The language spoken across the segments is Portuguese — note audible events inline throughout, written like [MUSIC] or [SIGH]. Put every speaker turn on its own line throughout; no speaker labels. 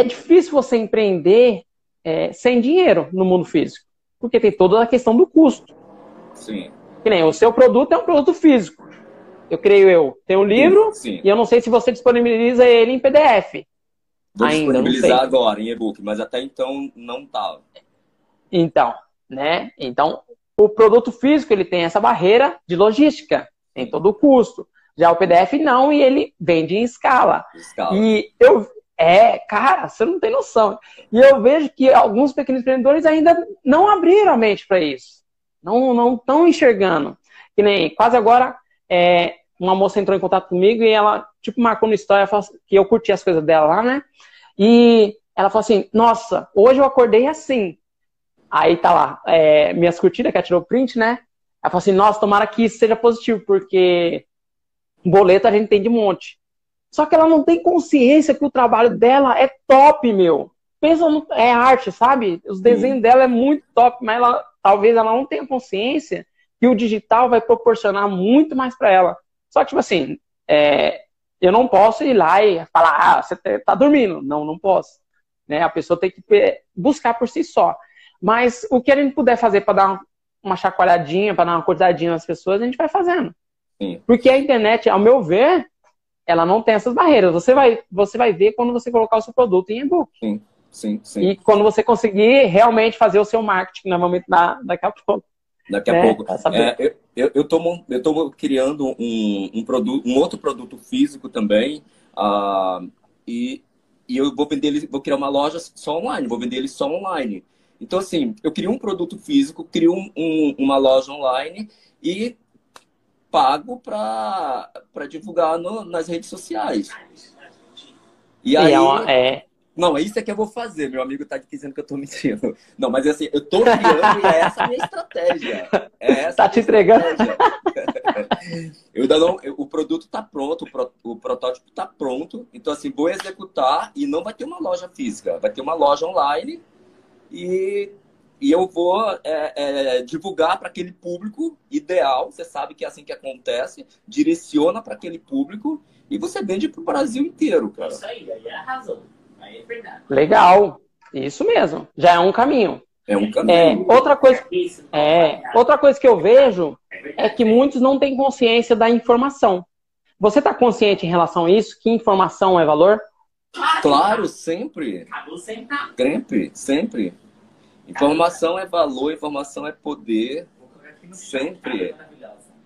é difícil você empreender é, sem dinheiro no mundo físico, porque tem toda a questão do custo.
Sim.
Que nem o seu produto é um produto físico. Eu creio eu. Tem um livro sim, e eu não sei se você disponibiliza ele em PDF.
Vou ainda, disponibilizar agora em e-book, mas até então não estava.
Então, né? Então, o produto físico ele tem essa barreira de logística, tem todo o custo. Já o PDF não, e ele vende em escala. escala. E eu, é, cara, você não tem noção. E eu vejo que alguns pequenos empreendedores ainda não abriram a mente para isso. Não estão enxergando. Que nem quase agora, é, uma moça entrou em contato comigo e ela, tipo, marcou no história que eu curti as coisas dela lá, né? E ela falou assim: Nossa, hoje eu acordei assim. Aí tá lá, é, minhas curtidas, que ela tirou print, né? Ela falou assim: Nossa, tomara que isso seja positivo, porque boleto a gente tem de monte. Só que ela não tem consciência que o trabalho dela é top, meu. Pensa no, é arte, sabe? Os desenhos Sim. dela é muito top, mas ela talvez ela não tenha consciência que o digital vai proporcionar muito mais para ela. Só que, tipo assim, é, eu não posso ir lá e falar, ah, você tá, tá dormindo. Não, não posso. Né? A pessoa tem que buscar por si só. Mas o que a gente puder fazer para dar uma chacoalhadinha, para dar uma acordadinha nas pessoas, a gente vai fazendo. Sim. Porque a internet, ao meu ver, ela não tem essas barreiras. Você vai, você vai ver quando você colocar o seu produto em e-book.
Sim, sim, sim.
E quando você conseguir realmente fazer o seu marketing, normalmente da, daqui a pouco.
Daqui a né? pouco. É, eu, eu, tô, eu tô criando um, um, produto, um outro produto físico também. Uh, e, e eu vou vender ele, vou criar uma loja só online, vou vender ele só online. Então, assim, eu crio um produto físico, crio um, um, uma loja online e pago para divulgar no, nas redes sociais. E aí. É, é. Não, é isso é que eu vou fazer. Meu amigo tá dizendo que eu tô [LAUGHS] mentindo. Não, mas assim, eu tô criando e é essa a minha estratégia. É essa
tá te entregando. [LAUGHS]
eu ainda não, o produto tá pronto, o, pro, o protótipo tá pronto. Então, assim, vou executar e não vai ter uma loja física, vai ter uma loja online e e eu vou é, é, divulgar para aquele público ideal. Você sabe que é assim que acontece. Direciona para aquele público e você vende para o Brasil inteiro, cara.
Isso aí, aí é a razão. Aí é verdade.
Legal. Isso mesmo. Já é um caminho.
É um caminho.
É, outra, coisa, é, outra coisa que eu vejo é, é que muitos não têm consciência da informação. Você está consciente em relação a isso? Que informação é valor?
Claro, sempre. Sempre, sempre. Informação é valor, informação é poder. Sempre.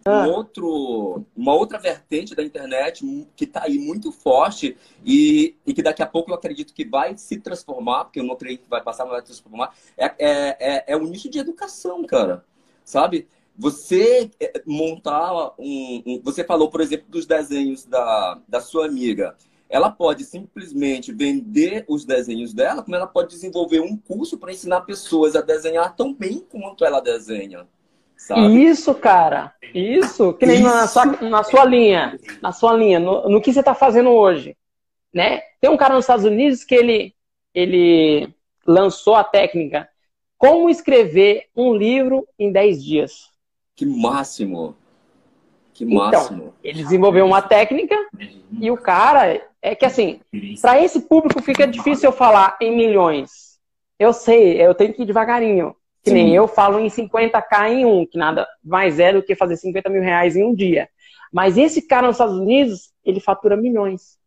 Um ah. outro, uma outra vertente da internet que está aí muito forte e, e, que daqui a pouco eu acredito que vai se transformar, porque eu não creio que vai passar, mas vai se transformar, é, é, é, é o nicho de educação, cara. Sabe? Você é, montar um, um, Você falou, por exemplo, dos desenhos da, da sua amiga ela pode simplesmente vender os desenhos dela, como ela pode desenvolver um curso para ensinar pessoas a desenhar tão bem quanto ela desenha. Sabe?
Isso, cara. Isso. Que nem Isso. Na, sua, na sua linha. Na sua linha. No, no que você está fazendo hoje. Né? Tem um cara nos Estados Unidos que ele, ele lançou a técnica Como escrever um livro em 10 dias.
Que máximo! Que
então,
máximo!
Então, ele desenvolveu uma técnica e o cara, é que assim, para esse público fica difícil eu falar em milhões. Eu sei, eu tenho que ir devagarinho. Que Sim. nem eu falo em 50k em um, que nada mais é do que fazer 50 mil reais em um dia. Mas esse cara nos Estados Unidos, ele fatura milhões.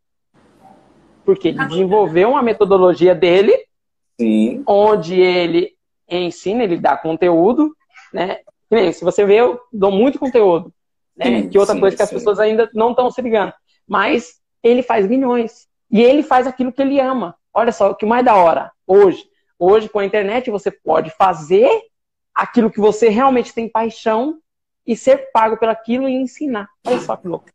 Porque ele desenvolveu uma metodologia dele,
Sim.
onde ele ensina, ele dá conteúdo, né? Se você vê, eu dou muito conteúdo. Né? Sim, que outra sim, coisa que as pessoas ainda não estão se ligando mas ele faz milhões. E ele faz aquilo que ele ama. Olha só, o que mais da hora, hoje. Hoje, com a internet, você pode fazer aquilo que você realmente tem paixão e ser pago pelaquilo e ensinar. Olha só que louco.